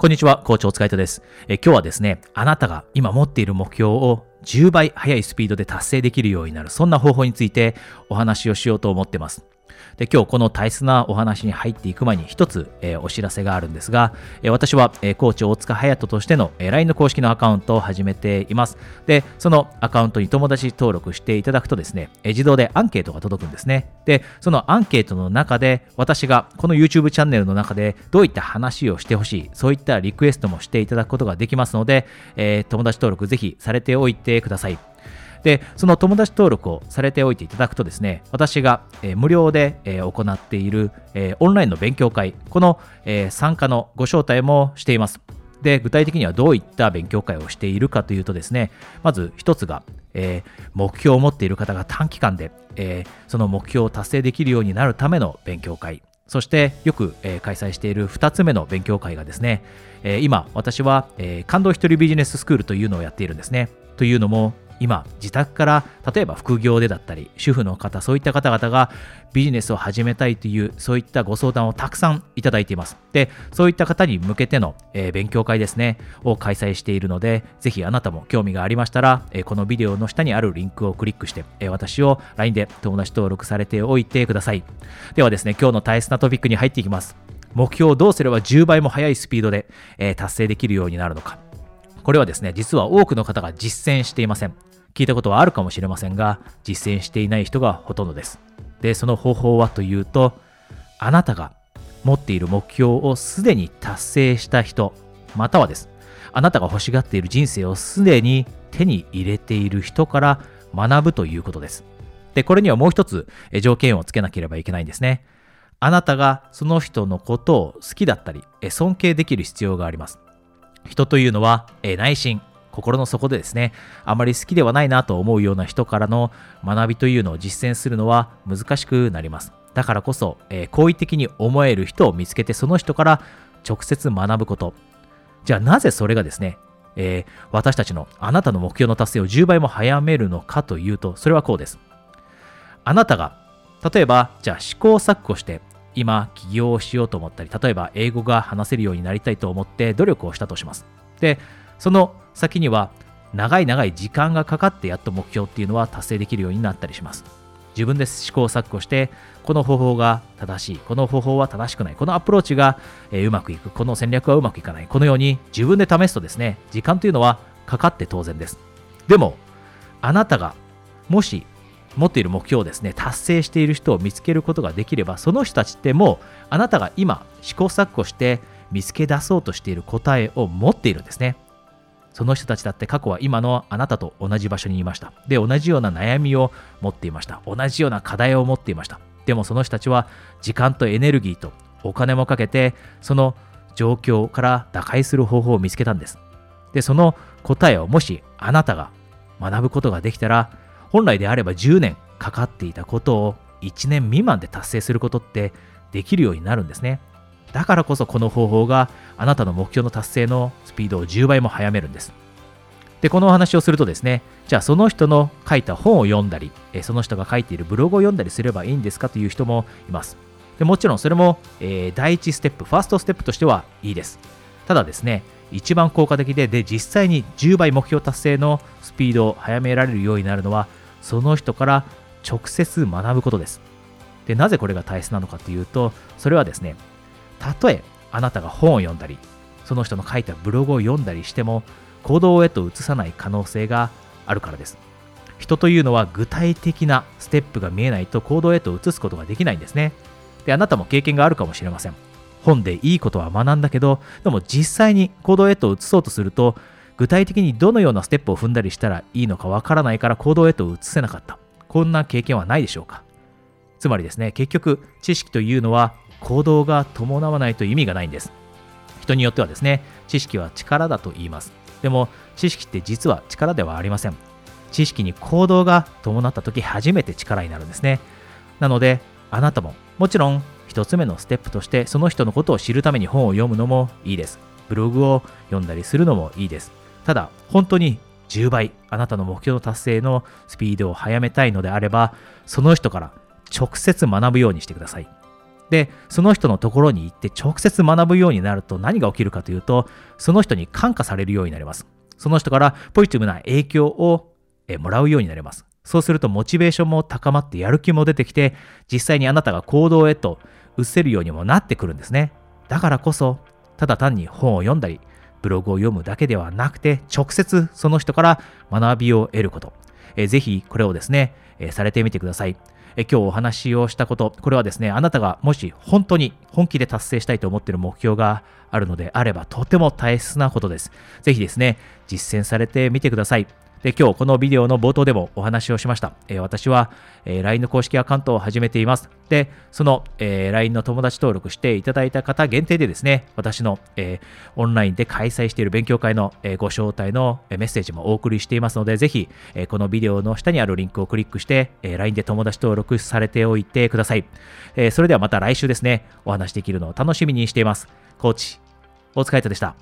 こんにちは、校長お疲れ様です。え今日はですね、あなたが今持っている目標を10倍速いスピードで達成できるようになる、そんな方法についてお話をしようと思ってます。で今日この大切なお話に入っていく前に一つ、えー、お知らせがあるんですが、えー、私は、えー、コーチ大塚隼人としての、えー、LINE の公式のアカウントを始めています。で、そのアカウントに友達登録していただくとですね、えー、自動でアンケートが届くんですね。で、そのアンケートの中で私がこの YouTube チャンネルの中でどういった話をしてほしい、そういったリクエストもしていただくことができますので、えー、友達登録ぜひされておいてください。で、その友達登録をされておいていただくとですね、私が、えー、無料で、えー、行っている、えー、オンラインの勉強会、この、え参加のご招待もしています。で、具体的にはどういった勉強会をしているかというとですね、まず一つが、え目標を持っている方が短期間で、えその目標を達成できるようになるための勉強会。そしてよく、えー、開催している2つ目の勉強会がですね、えー、今私は、えー、感動一人ビジネススクールというのをやっているんですね。というのも今自宅から例えば副業でだったり主婦の方そういった方々がビジネスを始めたいというそういったご相談をたくさんいただいています。でそういった方に向けての、えー、勉強会ですねを開催しているのでぜひあなたも興味がありましたら、えー、このビデオの下にあるリンクをクリックして、えー、私を LINE で友達登録されておいてください。ではですね今日の大切なトピックに入っていきます。目標をどうすれば10倍も速いスピードで、え達成できるようになるのか。これはですね実は多くの方が実践していません。聞いたことはあるかもしれませんが、実践していない人がほとんどです。で、その方法はというと、あなたが持っている目標をすでに達成した人、またはです。あなたが欲しがっている人生をすでに手に入れている人から学ぶということです。で、これにはもう一つ条件をつけなければいけないんですね。あなたがその人のことを好きだったり、尊敬できる必要があります。人というのは内心、心の底でですね、あまり好きではないなと思うような人からの学びというのを実践するのは難しくなります。だからこそ、えー、好意的に思える人を見つけてその人から直接学ぶこと。じゃあなぜそれがですね、えー、私たちのあなたの目標の達成を10倍も早めるのかというと、それはこうです。あなたが、例えば、じゃあ試行錯誤して、今起業をしようと思ったり、例えば英語が話せるようになりたいと思って努力をしたとします。で、その先には長い長い時間がかかってやっと目標っていうのは達成できるようになったりします。自分で試行錯誤して、この方法が正しい、この方法は正しくない、このアプローチが、えうまくいく、この戦略はうまくいかない、このように自分で試すとですね、時間というのはかかって当然です。でも、あなたがもし持っている目標をですね、達成している人を見つけることができれば、その人たちってもうあなたが今試行錯誤して見つけ出そうとしている答えを持っているんですね。その人たちだって過去は今のあなたと同じ場所にいました。で、同じような悩みを持っていました。同じような課題を持っていました。でもその人たちは時間とエネルギーとお金もかけて、その状況から打開する方法を見つけたんです。で、その答えをもしあなたが学ぶことができたら、本来であれば10年かかっていたことを1年未満で達成することってできるようになるんですね。だからこそこの方法があなたの目標の達成のスピードを10倍も速めるんです。で、このお話をするとですね、じゃあその人の書いた本を読んだり、その人が書いているブログを読んだりすればいいんですかという人もいます。でもちろんそれも、えー、第一ステップ、ファーストステップとしてはいいです。ただですね、一番効果的で、で、実際に10倍目標達成のスピードを速められるようになるのは、その人から直接学ぶことです。で、なぜこれが大切なのかというと、それはですね、たとえあなたが本を読んだりその人の書いたブログを読んだりしても行動へと移さない可能性があるからです。人というのは具体的なステップが見えないと行動へと移すことができないんですね。であなたも経験があるかもしれません。本でいいことは学んだけどでも実際に行動へと移そうとすると具体的にどのようなステップを踏んだりしたらいいのかわからないから行動へと移せなかった。こんな経験はないでしょうか。つまりですね結局知識というのは行動が伴わないと意味がないんです。人によってはですね、知識は力だと言います。でも、知識って実は力ではありません。知識に行動が伴った時初めて力になるんですね。なので、あなたももちろん一つ目のステップとしてその人のことを知るために本を読むのもいいです。ブログを読んだりするのもいいです。ただ、本当に10倍あなたの目標の達成のスピードを速めたいのであれば、その人から直接学ぶようにしてください。で、その人のところに行って直接学ぶようになると何が起きるかというと、その人に感化されるようになります。その人からポジティブな影響をもらうようになります。そうするとモチベーションも高まってやる気も出てきて、実際にあなたが行動へと移せるようにもなってくるんですね。だからこそ、ただ単に本を読んだり、ブログを読むだけではなくて、直接その人から学びを得ること。えー、ぜひこれをですね、え、されてみてください。え今日お話をしたこと、これはですね、あなたがもし本当に本気で達成したいと思っている目標があるのであれば、とても大切なことです。ぜひですね、実践されてみてください。で、今日このビデオの冒頭でもお話をしました。えー、私は、えー、LINE の公式アカウントを始めています。で、その、えー、LINE の友達登録していただいた方限定でですね、私の、えオンラインで開催している勉強会の、えご招待のメッセージもお送りしていますので、ぜひ、えこのビデオの下にあるリンクをクリックして、え LINE で友達登録されておいてください。えそれではまた来週ですね、お話できるのを楽しみにしています。コーチ、大塚海人でした。